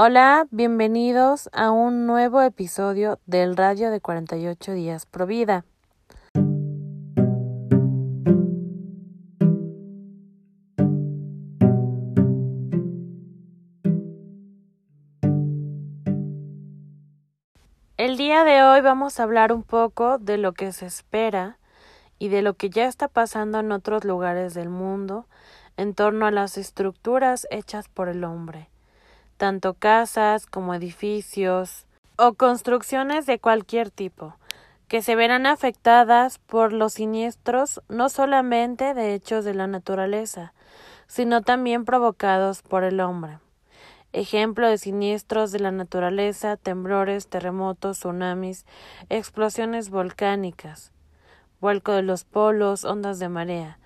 Hola, bienvenidos a un nuevo episodio del Radio de 48 días Pro Vida. El día de hoy vamos a hablar un poco de lo que se espera y de lo que ya está pasando en otros lugares del mundo en torno a las estructuras hechas por el hombre tanto casas como edificios o construcciones de cualquier tipo, que se verán afectadas por los siniestros no solamente de hechos de la naturaleza, sino también provocados por el hombre. Ejemplo de siniestros de la naturaleza, temblores, terremotos, tsunamis, explosiones volcánicas, vuelco de los polos, ondas de marea.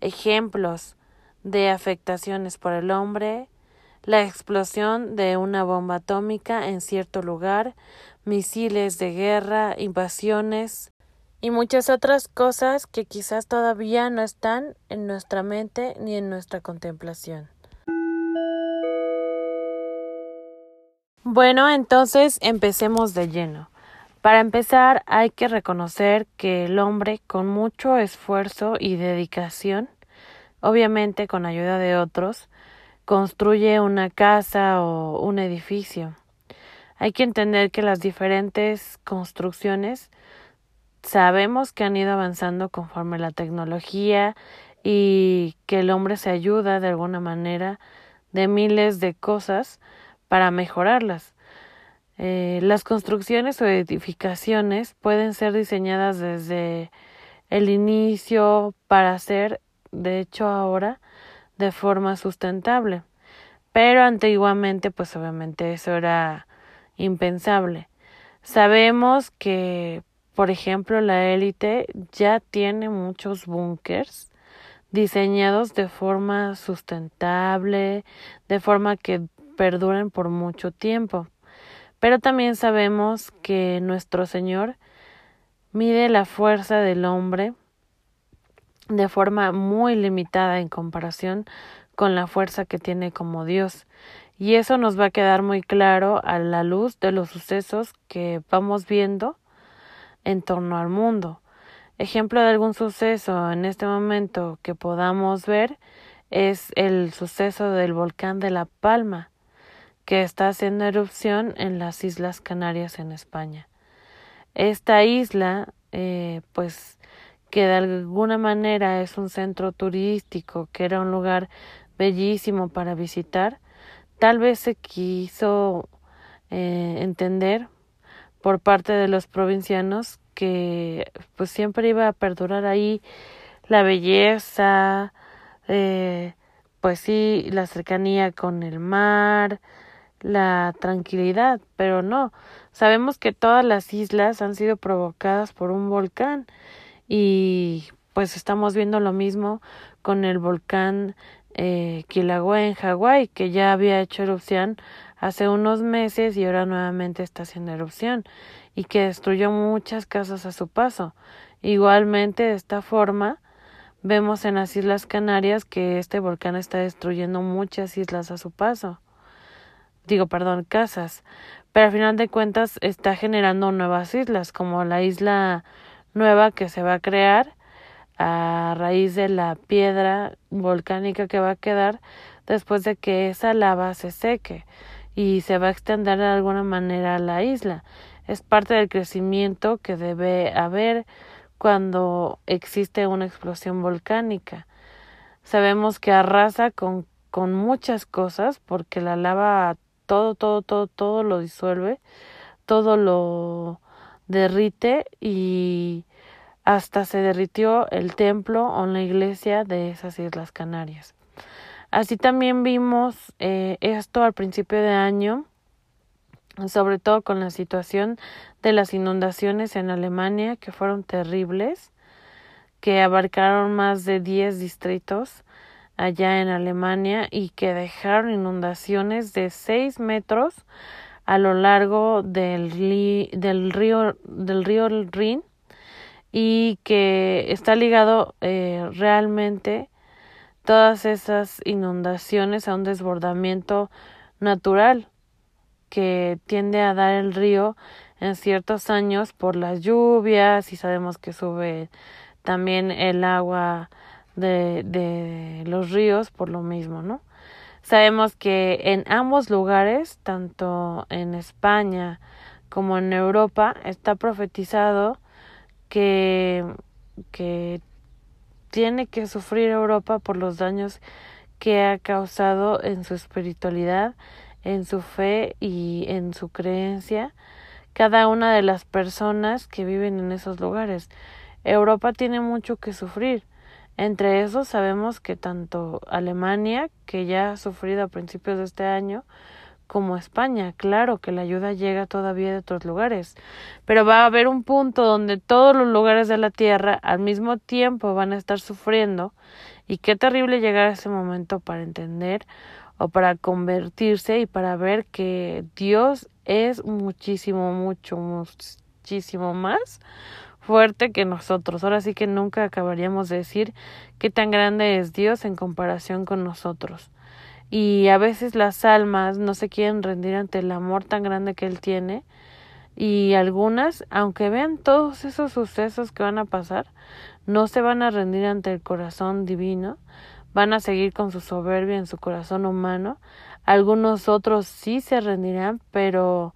Ejemplos de afectaciones por el hombre, la explosión de una bomba atómica en cierto lugar, misiles de guerra, invasiones y muchas otras cosas que quizás todavía no están en nuestra mente ni en nuestra contemplación. Bueno, entonces empecemos de lleno. Para empezar, hay que reconocer que el hombre, con mucho esfuerzo y dedicación, obviamente con ayuda de otros, construye una casa o un edificio. Hay que entender que las diferentes construcciones sabemos que han ido avanzando conforme la tecnología y que el hombre se ayuda de alguna manera de miles de cosas para mejorarlas. Eh, las construcciones o edificaciones pueden ser diseñadas desde el inicio para ser, de hecho ahora, de forma sustentable. Pero antiguamente, pues obviamente eso era impensable. Sabemos que, por ejemplo, la élite ya tiene muchos búnkers diseñados de forma sustentable, de forma que perduren por mucho tiempo. Pero también sabemos que nuestro Señor mide la fuerza del hombre de forma muy limitada en comparación con la fuerza que tiene como Dios. Y eso nos va a quedar muy claro a la luz de los sucesos que vamos viendo en torno al mundo. Ejemplo de algún suceso en este momento que podamos ver es el suceso del volcán de La Palma, que está haciendo erupción en las Islas Canarias en España. Esta isla, eh, pues, que de alguna manera es un centro turístico, que era un lugar bellísimo para visitar, tal vez se quiso eh, entender por parte de los provincianos que pues siempre iba a perdurar ahí la belleza, eh, pues sí, la cercanía con el mar, la tranquilidad, pero no, sabemos que todas las islas han sido provocadas por un volcán y pues estamos viendo lo mismo con el volcán eh, Kilauea en Hawái, que ya había hecho erupción hace unos meses y ahora nuevamente está haciendo erupción y que destruyó muchas casas a su paso. Igualmente, de esta forma, vemos en las Islas Canarias que este volcán está destruyendo muchas islas a su paso. Digo, perdón, casas. Pero al final de cuentas está generando nuevas islas, como la isla nueva que se va a crear a raíz de la piedra volcánica que va a quedar después de que esa lava se seque y se va a extender de alguna manera a la isla. Es parte del crecimiento que debe haber cuando existe una explosión volcánica. Sabemos que arrasa con, con muchas cosas porque la lava todo, todo, todo, todo lo disuelve, todo lo derrite y hasta se derritió el templo o la iglesia de esas Islas Canarias. Así también vimos eh, esto al principio de año, sobre todo con la situación de las inundaciones en Alemania, que fueron terribles, que abarcaron más de 10 distritos allá en Alemania y que dejaron inundaciones de 6 metros a lo largo del, del río del río Rin y que está ligado eh, realmente todas esas inundaciones a un desbordamiento natural que tiende a dar el río en ciertos años por las lluvias y sabemos que sube también el agua de, de los ríos por lo mismo, ¿no? Sabemos que en ambos lugares, tanto en España como en Europa, está profetizado que, que tiene que sufrir Europa por los daños que ha causado en su espiritualidad, en su fe y en su creencia cada una de las personas que viven en esos lugares. Europa tiene mucho que sufrir. Entre esos sabemos que tanto Alemania, que ya ha sufrido a principios de este año, como España. Claro que la ayuda llega todavía de otros lugares, pero va a haber un punto donde todos los lugares de la Tierra al mismo tiempo van a estar sufriendo y qué terrible llegar a ese momento para entender o para convertirse y para ver que Dios es muchísimo, mucho, muchísimo más fuerte que nosotros. Ahora sí que nunca acabaríamos de decir qué tan grande es Dios en comparación con nosotros. Y a veces las almas no se quieren rendir ante el amor tan grande que Él tiene. Y algunas, aunque vean todos esos sucesos que van a pasar, no se van a rendir ante el corazón divino, van a seguir con su soberbia en su corazón humano. Algunos otros sí se rendirán, pero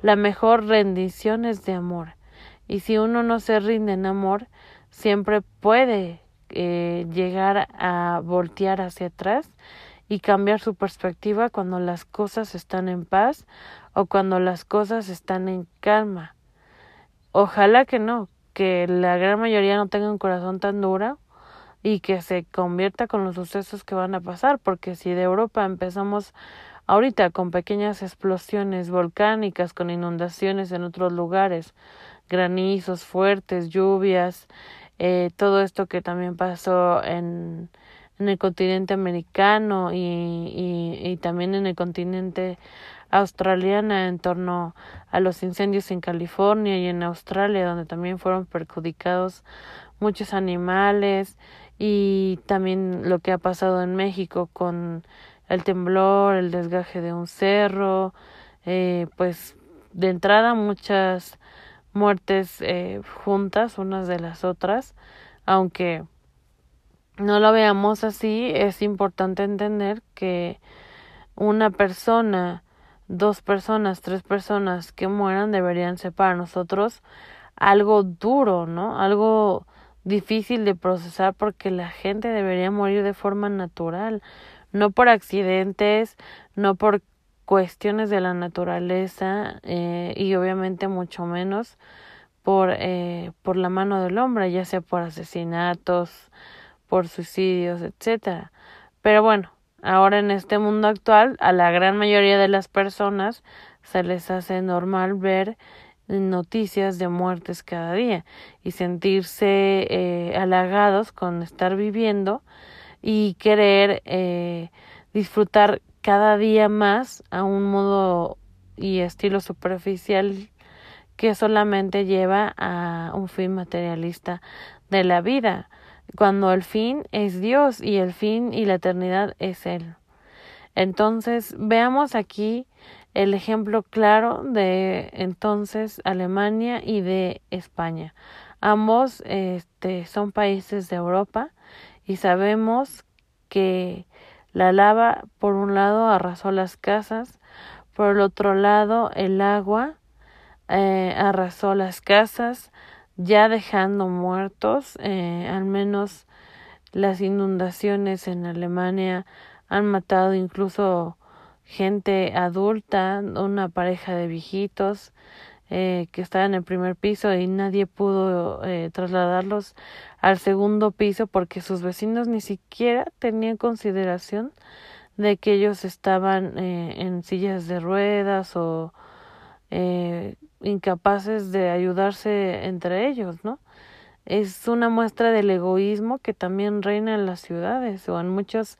la mejor rendición es de amor. Y si uno no se rinde en amor, siempre puede eh, llegar a voltear hacia atrás y cambiar su perspectiva cuando las cosas están en paz o cuando las cosas están en calma. Ojalá que no, que la gran mayoría no tenga un corazón tan duro y que se convierta con los sucesos que van a pasar, porque si de Europa empezamos ahorita con pequeñas explosiones volcánicas, con inundaciones en otros lugares, granizos fuertes, lluvias, eh, todo esto que también pasó en el continente americano y, también en el continente australiano en torno a los incendios en California y en Australia donde también fueron perjudicados muchos animales y también lo que ha pasado en México con el temblor, el desgaje de un cerro, eh, pues de entrada muchas muertes eh, juntas unas de las otras, aunque no lo veamos así, es importante entender que una persona, dos personas, tres personas que mueran deberían ser para nosotros algo duro, ¿no? Algo difícil de procesar porque la gente debería morir de forma natural, no por accidentes, no por cuestiones de la naturaleza eh, y obviamente mucho menos por, eh, por la mano del hombre, ya sea por asesinatos, por suicidios, etcétera. Pero bueno, ahora en este mundo actual, a la gran mayoría de las personas se les hace normal ver noticias de muertes cada día y sentirse eh, halagados con estar viviendo y querer eh, disfrutar cada día más a un modo y estilo superficial que solamente lleva a un fin materialista de la vida cuando el fin es Dios y el fin y la eternidad es Él. Entonces, veamos aquí el ejemplo claro de entonces Alemania y de España. Ambos este, son países de Europa y sabemos que la lava por un lado arrasó las casas, por el otro lado el agua eh, arrasó las casas, ya dejando muertos, eh, al menos las inundaciones en Alemania han matado incluso gente adulta, una pareja de viejitos eh, que estaban en el primer piso y nadie pudo eh, trasladarlos al segundo piso porque sus vecinos ni siquiera tenían consideración de que ellos estaban eh, en sillas de ruedas o eh, incapaces de ayudarse entre ellos, ¿no? Es una muestra del egoísmo que también reina en las ciudades o en muchas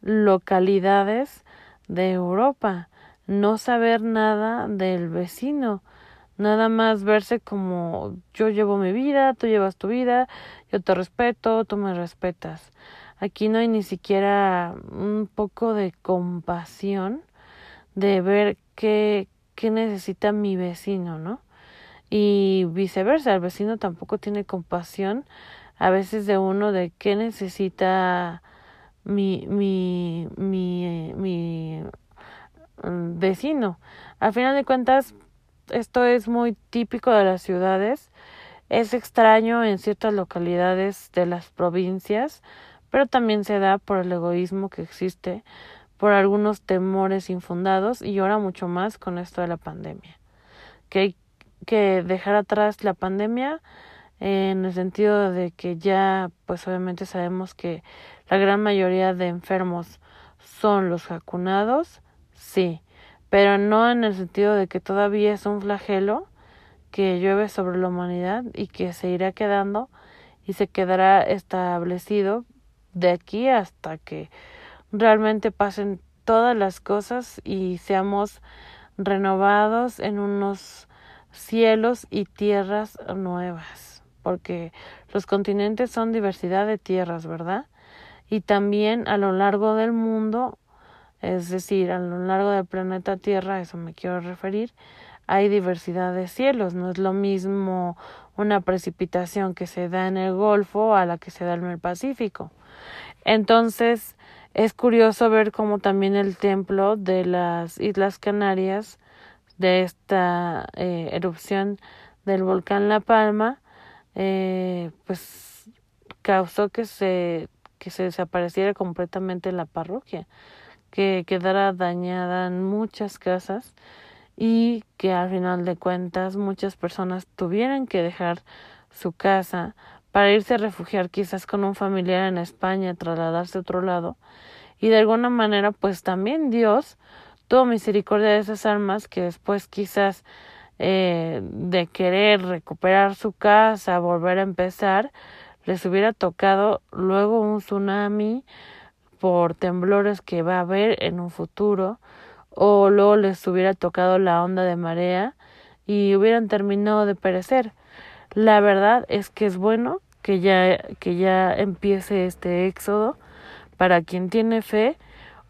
localidades de Europa. No saber nada del vecino, nada más verse como yo llevo mi vida, tú llevas tu vida, yo te respeto, tú me respetas. Aquí no hay ni siquiera un poco de compasión de ver qué, qué necesita mi vecino, ¿no? Y viceversa, el vecino tampoco tiene compasión a veces de uno de qué necesita mi, mi, mi, mi mm, vecino. Al final de cuentas, esto es muy típico de las ciudades, es extraño en ciertas localidades de las provincias, pero también se da por el egoísmo que existe, por algunos temores infundados y ahora mucho más con esto de la pandemia. Que hay que dejar atrás la pandemia en el sentido de que ya pues obviamente sabemos que la gran mayoría de enfermos son los vacunados, sí, pero no en el sentido de que todavía es un flagelo que llueve sobre la humanidad y que se irá quedando y se quedará establecido de aquí hasta que realmente pasen todas las cosas y seamos renovados en unos cielos y tierras nuevas, porque los continentes son diversidad de tierras, ¿verdad? Y también a lo largo del mundo, es decir, a lo largo del planeta Tierra, eso me quiero referir, hay diversidad de cielos, no es lo mismo una precipitación que se da en el Golfo a la que se da en el Pacífico. Entonces, es curioso ver cómo también el templo de las Islas Canarias, de esta eh, erupción del volcán La Palma, eh, pues causó que se, que se desapareciera completamente la parroquia, que quedara dañada en muchas casas y que al final de cuentas muchas personas tuvieran que dejar su casa para irse a refugiar quizás con un familiar en España, trasladarse a otro lado. Y de alguna manera, pues también Dios tuvo misericordia de esas almas que después quizás eh, de querer recuperar su casa, volver a empezar, les hubiera tocado luego un tsunami por temblores que va a haber en un futuro, o luego les hubiera tocado la onda de marea y hubieran terminado de perecer. La verdad es que es bueno que ya, que ya empiece este éxodo para quien tiene fe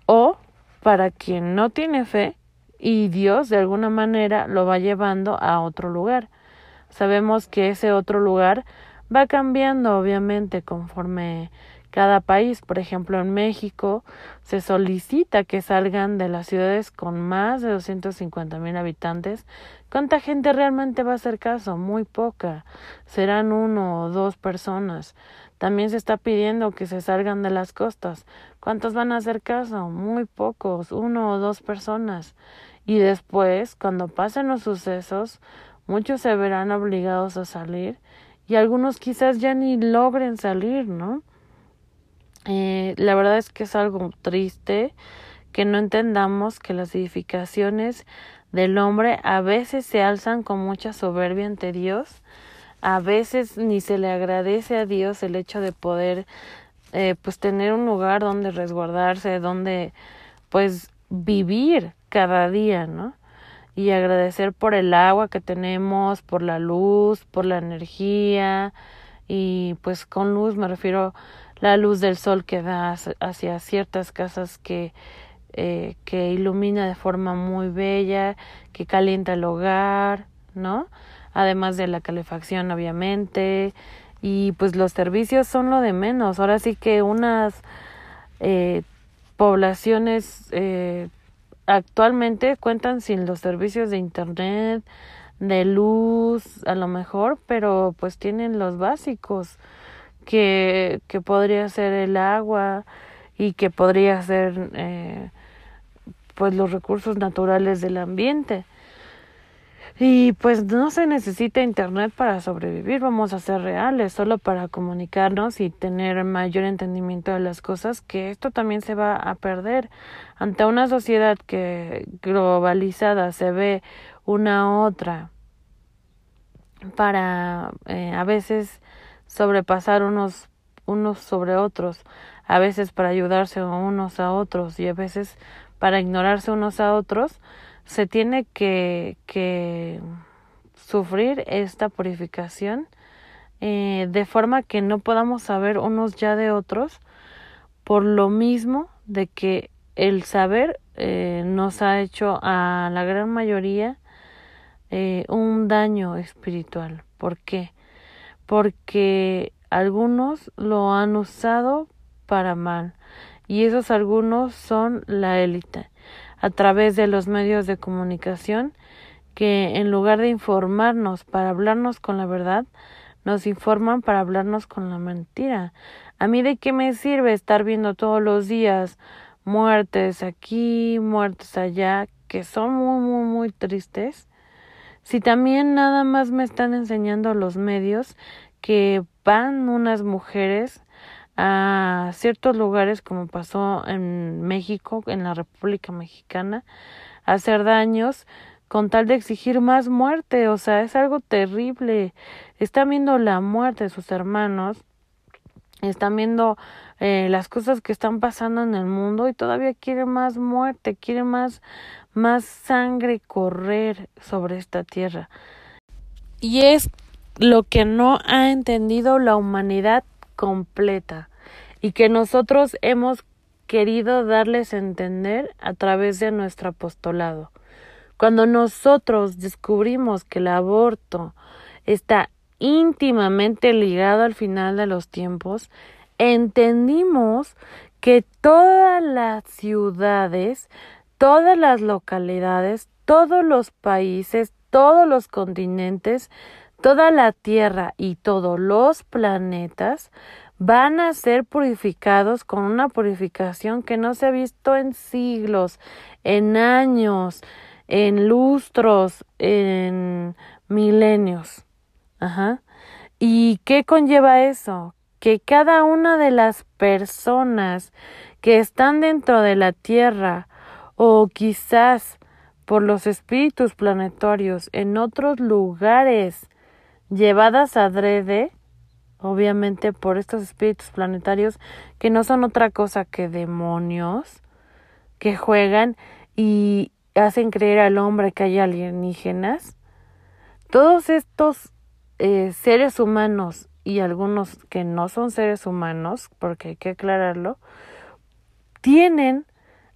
o para quien no tiene fe y Dios de alguna manera lo va llevando a otro lugar. Sabemos que ese otro lugar va cambiando obviamente conforme cada país. Por ejemplo, en México se solicita que salgan de las ciudades con más de 250 mil habitantes. ¿Cuánta gente realmente va a hacer caso? Muy poca. Serán uno o dos personas. También se está pidiendo que se salgan de las costas. ¿Cuántos van a hacer caso? Muy pocos, uno o dos personas. Y después, cuando pasen los sucesos, muchos se verán obligados a salir y algunos quizás ya ni logren salir, ¿no? Eh, la verdad es que es algo triste que no entendamos que las edificaciones del hombre a veces se alzan con mucha soberbia ante Dios, a veces ni se le agradece a Dios el hecho de poder eh, pues tener un lugar donde resguardarse, donde pues vivir cada día, ¿no? Y agradecer por el agua que tenemos, por la luz, por la energía y pues con luz me refiero la luz del sol que da hacia ciertas casas que, eh, que ilumina de forma muy bella, que calienta el hogar, ¿no? Además de la calefacción, obviamente. Y pues los servicios son lo de menos. Ahora sí que unas eh, poblaciones eh, actualmente cuentan sin los servicios de internet, de luz, a lo mejor, pero pues tienen los básicos que, que podría ser el agua y que podría ser eh, pues los recursos naturales del ambiente. Y pues no se necesita internet para sobrevivir, vamos a ser reales, solo para comunicarnos y tener mayor entendimiento de las cosas, que esto también se va a perder. Ante una sociedad que globalizada se ve una otra para eh, a veces sobrepasar unos, unos sobre otros, a veces para ayudarse unos a otros y a veces para ignorarse unos a otros, se tiene que, que sufrir esta purificación eh, de forma que no podamos saber unos ya de otros por lo mismo de que el saber eh, nos ha hecho a la gran mayoría eh, un daño espiritual. ¿Por qué? Porque algunos lo han usado para mal y esos algunos son la élite a través de los medios de comunicación que en lugar de informarnos para hablarnos con la verdad, nos informan para hablarnos con la mentira. A mí de qué me sirve estar viendo todos los días muertes aquí, muertes allá, que son muy, muy, muy tristes. Si también nada más me están enseñando los medios que van unas mujeres a ciertos lugares como pasó en México, en la República Mexicana, a hacer daños con tal de exigir más muerte, o sea, es algo terrible. Están viendo la muerte de sus hermanos, están viendo eh, las cosas que están pasando en el mundo y todavía quieren más muerte, quieren más, más sangre correr sobre esta tierra. Y es lo que no ha entendido la humanidad completa y que nosotros hemos querido darles a entender a través de nuestro apostolado. Cuando nosotros descubrimos que el aborto está íntimamente ligado al final de los tiempos, entendimos que todas las ciudades, todas las localidades, todos los países, todos los continentes, toda la Tierra y todos los planetas van a ser purificados con una purificación que no se ha visto en siglos, en años, en lustros, en milenios. Ajá. ¿Y qué conlleva eso? Que cada una de las personas que están dentro de la Tierra o quizás por los espíritus planetarios en otros lugares llevadas adrede, obviamente por estos espíritus planetarios que no son otra cosa que demonios que juegan y hacen creer al hombre que hay alienígenas. Todos estos eh, seres humanos y algunos que no son seres humanos, porque hay que aclararlo, tienen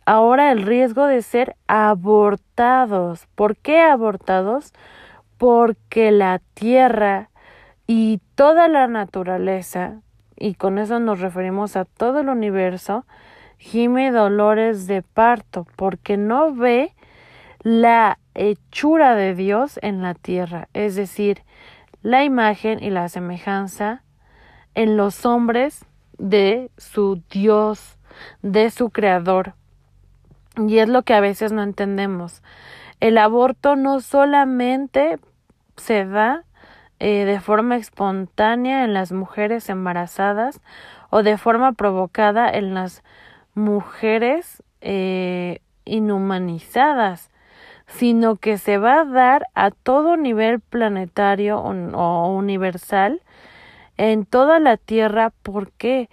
ahora el riesgo de ser abortados. ¿Por qué abortados? Porque la tierra y toda la naturaleza, y con eso nos referimos a todo el universo, gime dolores de parto, porque no ve la hechura de Dios en la tierra, es decir, la imagen y la semejanza en los hombres de su Dios, de su Creador. Y es lo que a veces no entendemos. El aborto no solamente se da eh, de forma espontánea en las mujeres embarazadas o de forma provocada en las mujeres eh, inhumanizadas sino que se va a dar a todo nivel planetario o, universal en toda la Tierra. ¿Por qué?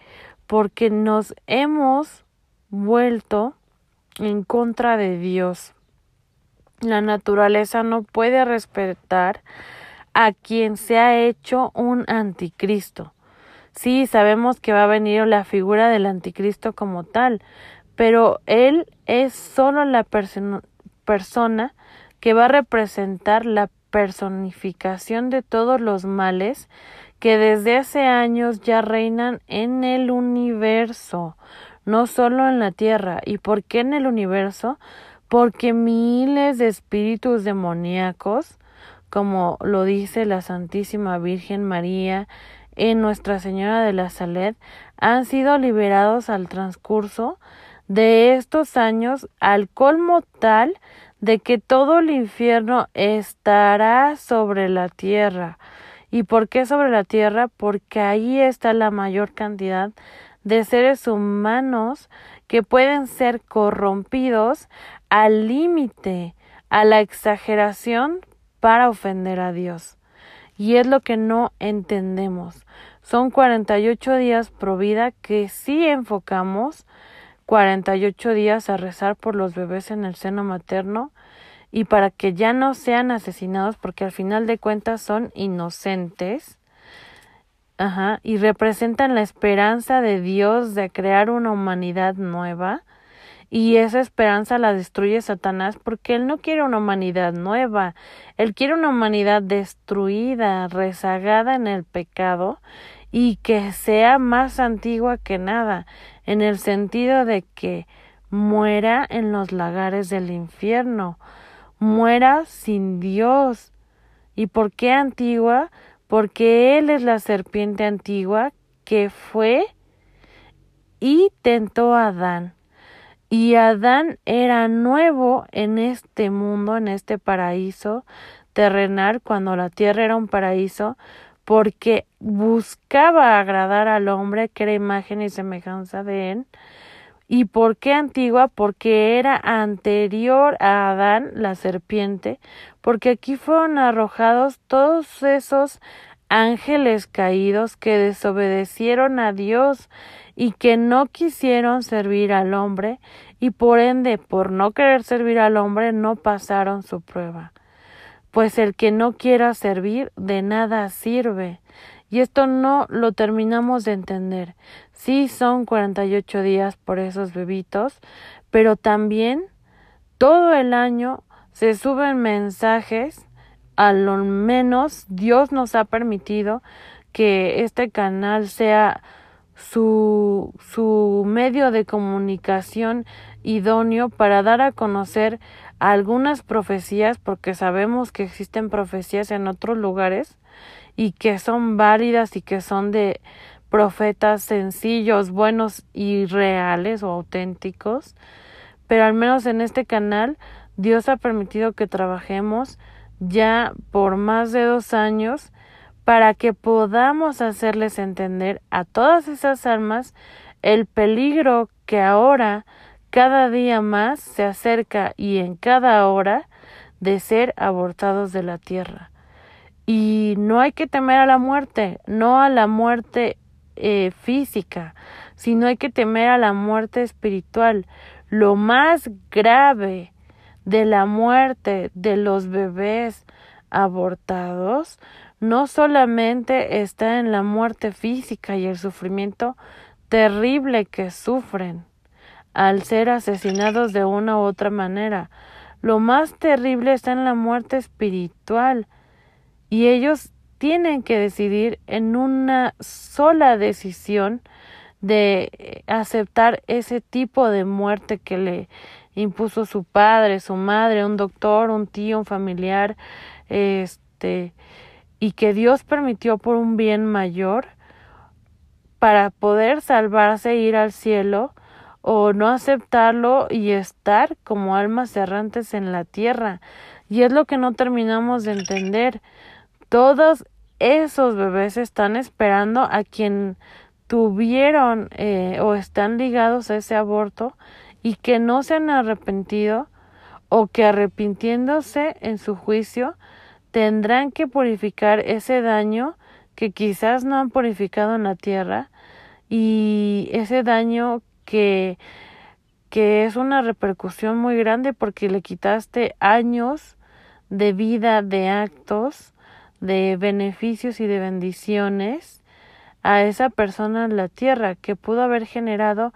Porque nos hemos vuelto en contra de Dios. La naturaleza no puede respetar a quien se ha hecho un anticristo. Sí, sabemos que va a venir la figura del anticristo como tal, pero él es solo la persona que va a representar la personificación de todos los males que desde hace años ya reinan en el universo, no solo en la Tierra. ¿Y por qué en el universo? Porque miles de espíritus demoníacos, como lo dice la Santísima Virgen María en Nuestra Señora de la Saled, han sido liberados al transcurso de estos años al colmo tal de que todo el infierno estará sobre la tierra. ¿Y por qué sobre la tierra? Porque ahí está la mayor cantidad de seres humanos que pueden ser corrompidos al límite, a la exageración para ofender a Dios. Y es lo que no entendemos. Son 48 días pro vida que sí enfocamos 48 días a rezar por los bebés en el seno materno y para que ya no sean asesinados porque al final de cuentas son inocentes. Ajá, y representan la esperanza de Dios de crear una humanidad nueva y esa esperanza la destruye Satanás porque él no quiere una humanidad nueva, él quiere una humanidad destruida, rezagada en el pecado y que sea más antigua que nada, en el sentido de que muera en los lagares del infierno, muera sin Dios. ¿Y por qué antigua? Porque Él es la serpiente antigua que fue y tentó a Adán. Y Adán era nuevo en este mundo, en este paraíso terrenal, cuando la tierra era un paraíso, porque buscaba agradar al hombre, que era imagen y semejanza de él. ¿Y por qué antigua? Porque era anterior a Adán, la serpiente, porque aquí fueron arrojados todos esos ángeles caídos que desobedecieron a Dios y que no quisieron servir al hombre y por ende por no querer servir al hombre no pasaron su prueba. Pues el que no quiera servir de nada sirve. Y esto no lo terminamos de entender. Sí son 48 días por esos bebitos, pero también todo el año se suben mensajes a lo menos Dios nos ha permitido que este canal sea su, su medio de comunicación idóneo para dar a conocer algunas profecías, porque sabemos que existen profecías en otros lugares y que son válidas y que son de profetas sencillos, buenos y reales o auténticos, pero al menos en este canal Dios ha permitido que trabajemos ya por más de dos años para que podamos hacerles entender a todas esas almas el peligro que ahora cada día más se acerca y en cada hora de ser abortados de la tierra. Y no hay que temer a la muerte, no a la muerte eh, física, sino hay que temer a la muerte espiritual. Lo más grave de la muerte de los bebés abortados no solamente está en la muerte física y el sufrimiento terrible que sufren al ser asesinados de una u otra manera. Lo más terrible está en la muerte espiritual y ellos tienen que decidir en una sola decisión de aceptar ese tipo de muerte que le impuso su padre, su madre, un doctor, un tío, un familiar, este, y que Dios permitió por un bien mayor para poder salvarse ir al cielo o no aceptarlo y estar como almas errantes en la tierra. Y es lo que no terminamos de entender. Todos esos bebés están esperando a quien tuvieron eh, o están ligados a ese aborto y que no se han arrepentido o que arrepintiéndose en su juicio tendrán que purificar ese daño que quizás no han purificado en la tierra y ese daño que que es una repercusión muy grande porque le quitaste años de vida, de actos, de beneficios y de bendiciones a esa persona en la tierra que pudo haber generado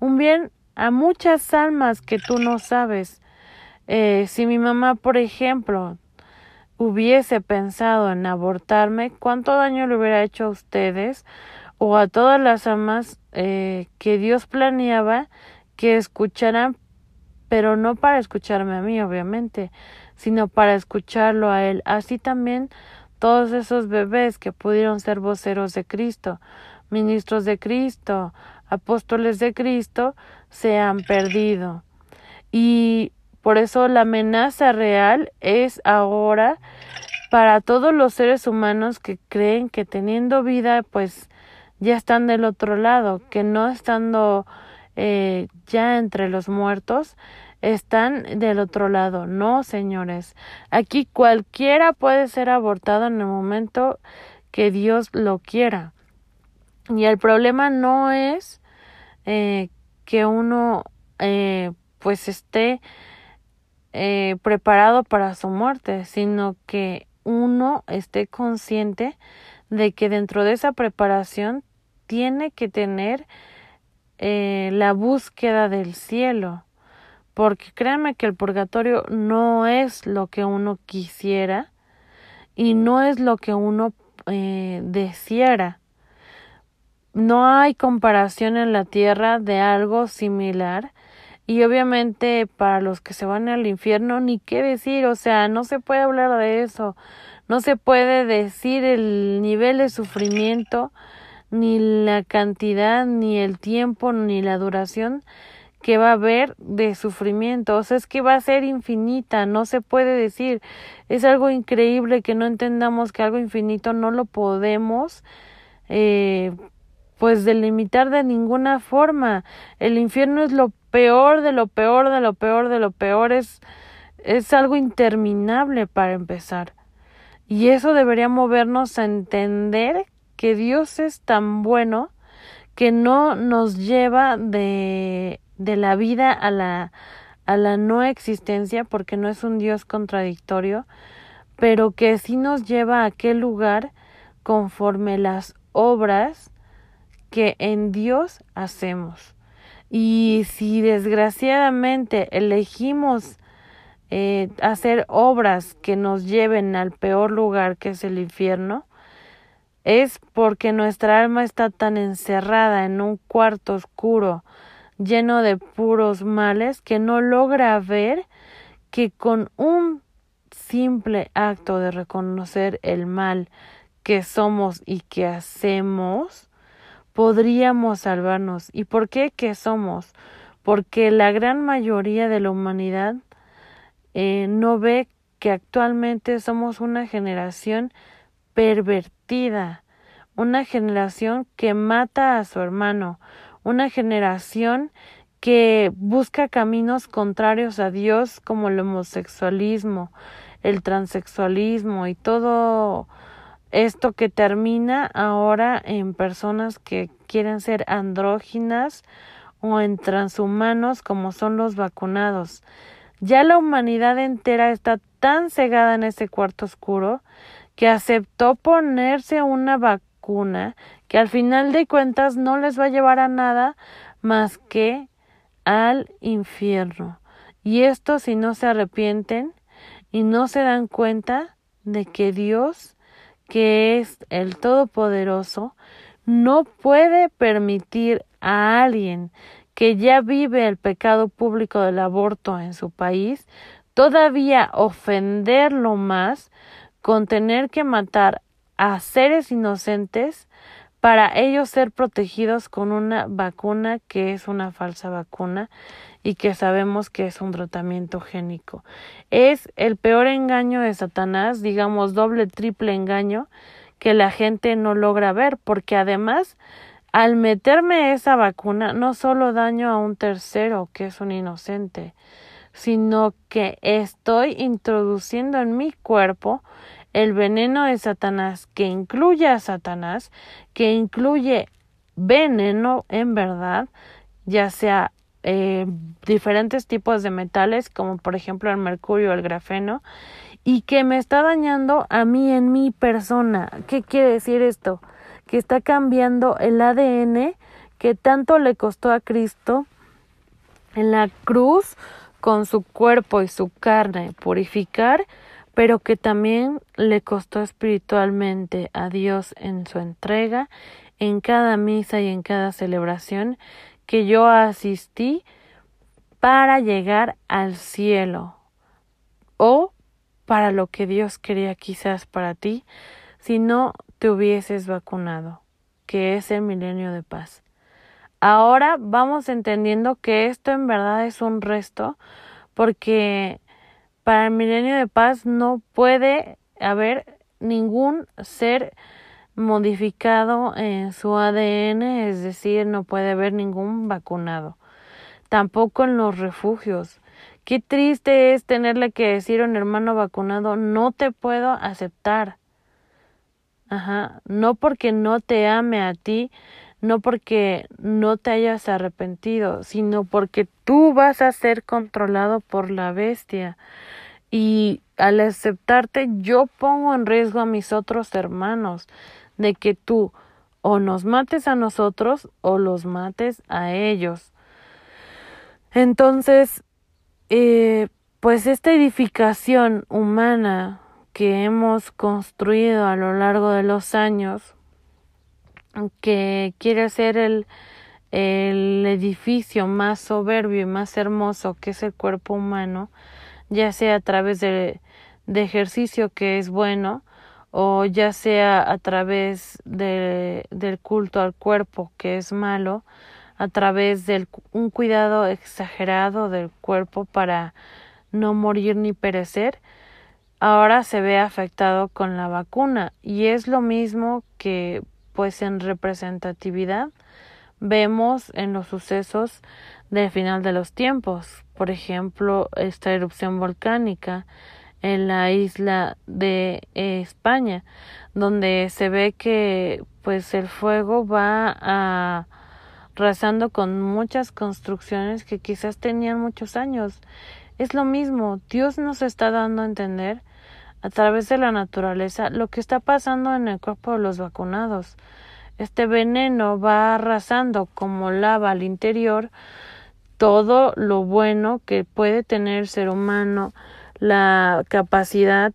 un bien a muchas almas que tú no sabes. Eh, si mi mamá, por ejemplo, hubiese pensado en abortarme, ¿cuánto daño le hubiera hecho a ustedes o a todas las almas eh, que Dios planeaba que escucharan, pero no para escucharme a mí, obviamente, sino para escucharlo a Él? Así también todos esos bebés que pudieron ser voceros de Cristo, ministros de Cristo, apóstoles de Cristo se han perdido. Y por eso la amenaza real es ahora para todos los seres humanos que creen que teniendo vida pues ya están del otro lado, que no estando eh, ya entre los muertos, están del otro lado. No, señores. Aquí cualquiera puede ser abortado en el momento que Dios lo quiera. Y el problema no es eh, que uno eh, pues esté eh, preparado para su muerte, sino que uno esté consciente de que dentro de esa preparación tiene que tener la búsqueda del cielo. Porque créanme que el purgatorio no es lo que uno quisiera y no es lo que uno eh, deseara. No hay comparación en la tierra de algo similar y obviamente para los que se van al infierno ni qué decir, o sea, no se puede hablar de eso, no se puede decir el nivel de sufrimiento, ni la cantidad, ni el tiempo, ni la duración que va a haber de sufrimiento. O sea, es que va a ser infinita, no se puede decir. Es algo increíble que no entendamos que algo infinito no lo podemos eh, pues delimitar de ninguna forma. El infierno es lo peor de lo peor de lo peor de lo peor. Es, es algo interminable para empezar. Y eso debería movernos a entender que Dios es tan bueno que no nos lleva de de la vida a la, a la no existencia, porque no es un Dios contradictorio, pero que sí nos lleva a aquel lugar conforme las obras que en Dios hacemos. Y si desgraciadamente elegimos eh, hacer obras que nos lleven al peor lugar que es el infierno, es porque nuestra alma está tan encerrada en un cuarto oscuro lleno de puros males que no logra ver que con un simple acto de reconocer el mal que somos y que hacemos, podríamos salvarnos. ¿Y por qué que somos? Porque la gran mayoría de la humanidad eh, no ve que actualmente somos una generación pervertida, una generación que mata a su hermano, una generación que busca caminos contrarios a Dios como el homosexualismo, el transexualismo y todo esto que termina ahora en personas que quieren ser andróginas o en transhumanos como son los vacunados. Ya la humanidad entera está tan cegada en ese cuarto oscuro que aceptó ponerse una vacuna que al final de cuentas no les va a llevar a nada más que al infierno. Y esto si no se arrepienten y no se dan cuenta de que Dios, que es el Todopoderoso, no puede permitir a alguien que ya vive el pecado público del aborto en su país, todavía ofenderlo más con tener que matar a seres inocentes para ellos ser protegidos con una vacuna que es una falsa vacuna y que sabemos que es un tratamiento génico. Es el peor engaño de Satanás, digamos doble, triple engaño que la gente no logra ver, porque además al meterme esa vacuna no solo daño a un tercero que es un inocente, sino que estoy introduciendo en mi cuerpo el veneno de Satanás, que incluye a Satanás, que incluye veneno en verdad, ya sea eh, diferentes tipos de metales, como por ejemplo el mercurio, el grafeno, y que me está dañando a mí en mi persona. ¿Qué quiere decir esto? Que está cambiando el ADN que tanto le costó a Cristo en la cruz con su cuerpo y su carne purificar pero que también le costó espiritualmente a Dios en su entrega, en cada misa y en cada celebración que yo asistí para llegar al cielo o para lo que Dios quería quizás para ti si no te hubieses vacunado, que es el milenio de paz. Ahora vamos entendiendo que esto en verdad es un resto porque para el milenio de paz no puede haber ningún ser modificado en su ADN, es decir, no puede haber ningún vacunado. Tampoco en los refugios. Qué triste es tenerle que decir a un hermano vacunado, no te puedo aceptar. Ajá, no porque no te ame a ti, no porque no te hayas arrepentido, sino porque tú vas a ser controlado por la bestia. Y al aceptarte, yo pongo en riesgo a mis otros hermanos de que tú o nos mates a nosotros o los mates a ellos. Entonces, eh, pues esta edificación humana que hemos construido a lo largo de los años, que quiere ser el, el edificio más soberbio y más hermoso que es el cuerpo humano, ya sea a través de, de ejercicio que es bueno, o ya sea a través de, del culto al cuerpo que es malo, a través de un cuidado exagerado del cuerpo para no morir ni perecer, ahora se ve afectado con la vacuna. Y es lo mismo que pues en representatividad vemos en los sucesos del final de los tiempos, por ejemplo, esta erupción volcánica en la isla de España, donde se ve que pues el fuego va a arrasando con muchas construcciones que quizás tenían muchos años. Es lo mismo, Dios nos está dando a entender a través de la naturaleza lo que está pasando en el cuerpo de los vacunados. Este veneno va arrasando como lava al interior todo lo bueno que puede tener el ser humano, la capacidad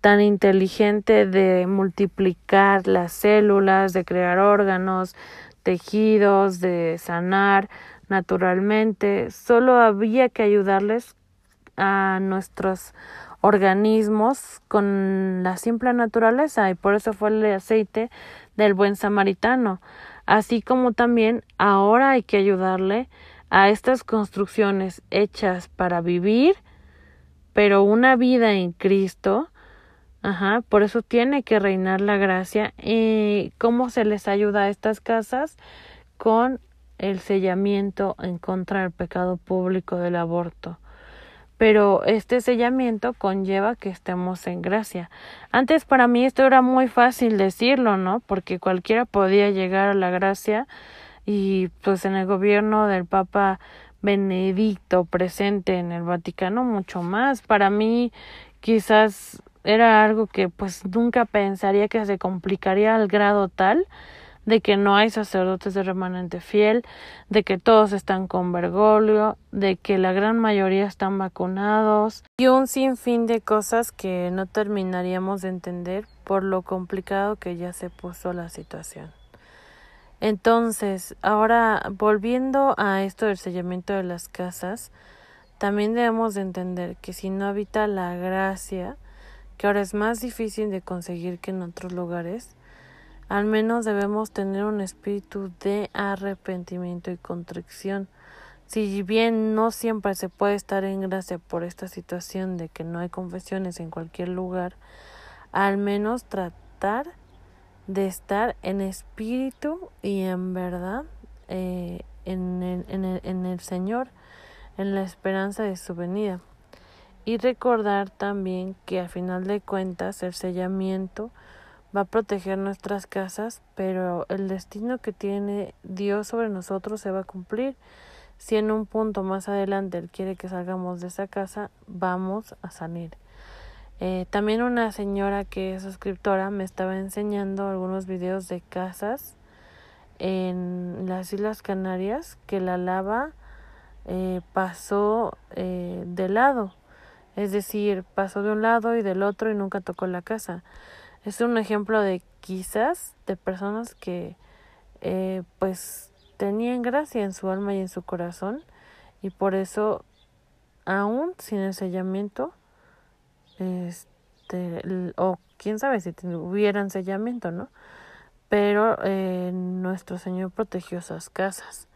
tan inteligente de multiplicar las células, de crear órganos, tejidos, de sanar naturalmente. Solo había que ayudarles a nuestros organismos con la simple naturaleza y por eso fue el aceite del buen samaritano. Así como también ahora hay que ayudarle a estas construcciones hechas para vivir pero una vida en Cristo, ajá, por eso tiene que reinar la gracia. ¿Y cómo se les ayuda a estas casas? Con el sellamiento en contra del pecado público del aborto. Pero este sellamiento conlleva que estemos en gracia. Antes para mí esto era muy fácil decirlo, ¿no? Porque cualquiera podía llegar a la gracia y pues en el gobierno del Papa Benedicto presente en el Vaticano mucho más. Para mí quizás era algo que pues nunca pensaría que se complicaría al grado tal de que no hay sacerdotes de remanente fiel, de que todos están con Bergoglio, de que la gran mayoría están vacunados y un sinfín de cosas que no terminaríamos de entender por lo complicado que ya se puso la situación. Entonces, ahora volviendo a esto del sellamiento de las casas, también debemos de entender que si no habita la gracia, que ahora es más difícil de conseguir que en otros lugares, al menos debemos tener un espíritu de arrepentimiento y contrición. Si bien no siempre se puede estar en gracia por esta situación de que no hay confesiones en cualquier lugar, al menos tratar de estar en espíritu y en verdad eh, en, el, en, el, en el Señor, en la esperanza de su venida. Y recordar también que a final de cuentas el sellamiento va a proteger nuestras casas, pero el destino que tiene Dios sobre nosotros se va a cumplir. Si en un punto más adelante Él quiere que salgamos de esa casa, vamos a salir. Eh, también una señora que es suscriptora me estaba enseñando algunos videos de casas en las Islas Canarias que la lava eh, pasó eh, de lado, es decir, pasó de un lado y del otro y nunca tocó la casa. Es un ejemplo de quizás de personas que eh, pues tenían gracia en su alma y en su corazón y por eso aún sin el sellamiento este, o quién sabe si tuvieran sellamiento, ¿no? Pero eh, nuestro Señor protegió esas casas.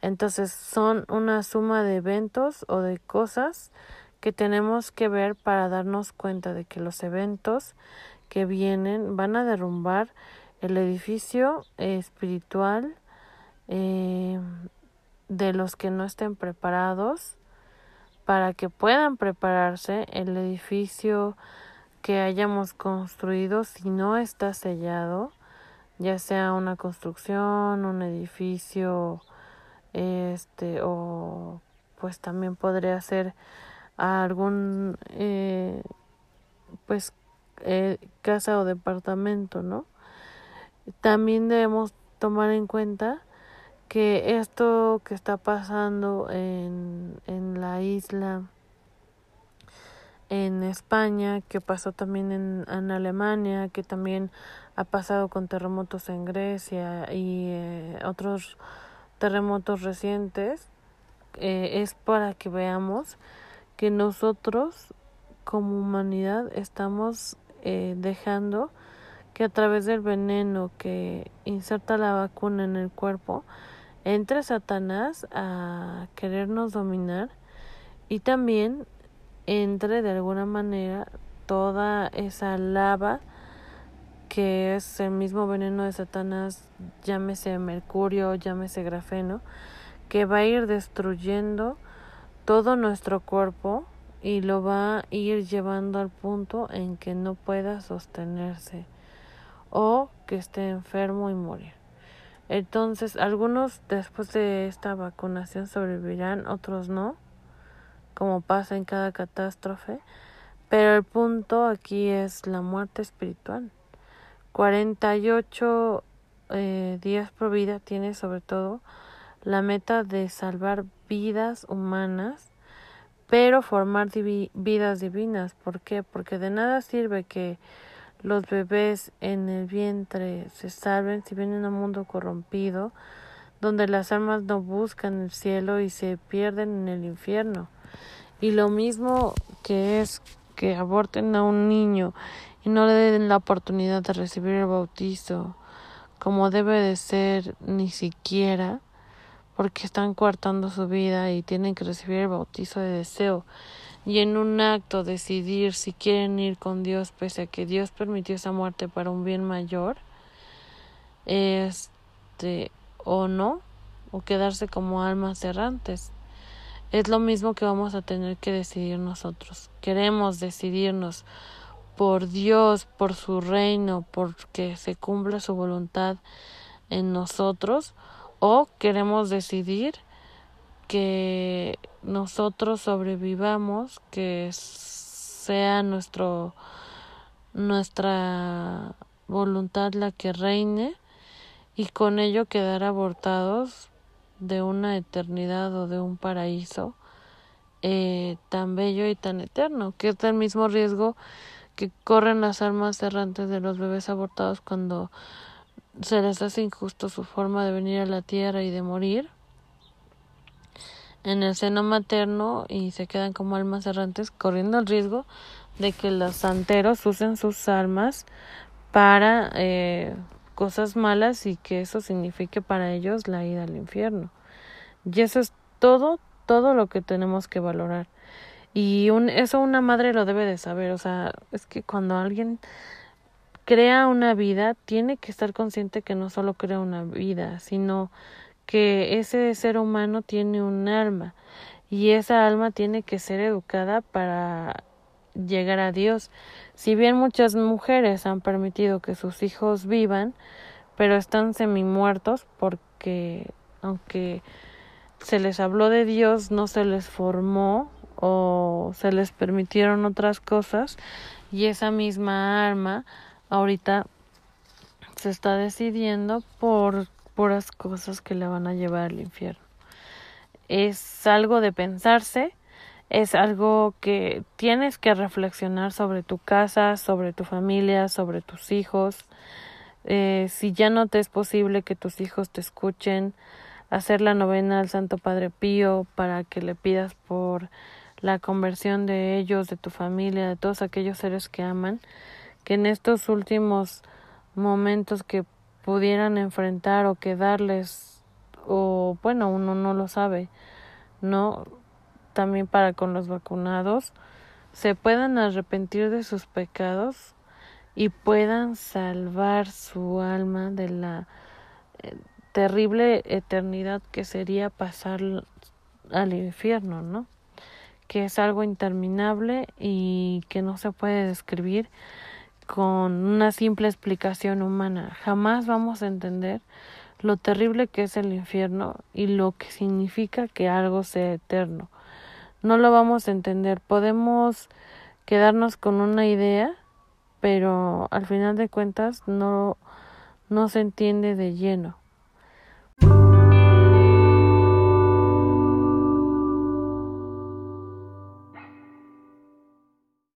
Entonces son una suma de eventos o de cosas que tenemos que ver para darnos cuenta de que los eventos que vienen van a derrumbar el edificio espiritual eh, de los que no estén preparados para que puedan prepararse el edificio que hayamos construido si no está sellado, ya sea una construcción, un edificio, este, o pues también podría ser algún, eh, pues, eh, casa o departamento, ¿no? También debemos tomar en cuenta que esto que está pasando en, en la isla en España, que pasó también en, en Alemania, que también ha pasado con terremotos en Grecia y eh, otros terremotos recientes, eh, es para que veamos que nosotros como humanidad estamos eh, dejando que a través del veneno que inserta la vacuna en el cuerpo entre Satanás a querernos dominar y también entre de alguna manera toda esa lava que es el mismo veneno de Satanás, llámese mercurio, llámese grafeno, que va a ir destruyendo todo nuestro cuerpo y lo va a ir llevando al punto en que no pueda sostenerse o que esté enfermo y morir. Entonces, algunos después de esta vacunación sobrevivirán, otros no, como pasa en cada catástrofe, pero el punto aquí es la muerte espiritual. 48 eh, días por vida tiene sobre todo la meta de salvar vidas humanas, pero formar vidas divinas. ¿Por qué? Porque de nada sirve que los bebés en el vientre se salven si vienen a un mundo corrompido, donde las almas no buscan el cielo y se pierden en el infierno. Y lo mismo que es que aborten a un niño y no le den la oportunidad de recibir el bautizo como debe de ser ni siquiera porque están coartando su vida y tienen que recibir el bautizo de deseo. Y en un acto decidir si quieren ir con Dios pese a que Dios permitió esa muerte para un bien mayor este o no o quedarse como almas errantes. Es lo mismo que vamos a tener que decidir nosotros. Queremos decidirnos por Dios, por su reino, porque se cumpla su voluntad en nosotros, o queremos decidir que nosotros sobrevivamos, que sea nuestro nuestra voluntad la que reine y con ello quedar abortados de una eternidad o de un paraíso eh, tan bello y tan eterno, que es el mismo riesgo que corren las almas errantes de los bebés abortados cuando se les hace injusto su forma de venir a la tierra y de morir en el seno materno y se quedan como almas errantes corriendo el riesgo de que los santeros usen sus almas para eh, cosas malas y que eso signifique para ellos la ida al infierno. Y eso es todo, todo lo que tenemos que valorar. Y un, eso una madre lo debe de saber, o sea, es que cuando alguien crea una vida, tiene que estar consciente que no solo crea una vida, sino que ese ser humano tiene un alma y esa alma tiene que ser educada para llegar a Dios. Si bien muchas mujeres han permitido que sus hijos vivan, pero están semi muertos porque aunque se les habló de Dios, no se les formó o se les permitieron otras cosas y esa misma arma ahorita se está decidiendo por puras cosas que le van a llevar al infierno. Es algo de pensarse, es algo que tienes que reflexionar sobre tu casa, sobre tu familia, sobre tus hijos. Eh, si ya no te es posible que tus hijos te escuchen, hacer la novena al Santo Padre Pío para que le pidas por la conversión de ellos, de tu familia, de todos aquellos seres que aman, que en estos últimos momentos que pudieran enfrentar o quedarles, o bueno, uno no lo sabe, ¿no? También para con los vacunados, se puedan arrepentir de sus pecados y puedan salvar su alma de la eh, terrible eternidad que sería pasar al infierno, ¿no? que es algo interminable y que no se puede describir con una simple explicación humana. Jamás vamos a entender lo terrible que es el infierno y lo que significa que algo sea eterno. No lo vamos a entender. Podemos quedarnos con una idea, pero al final de cuentas no, no se entiende de lleno.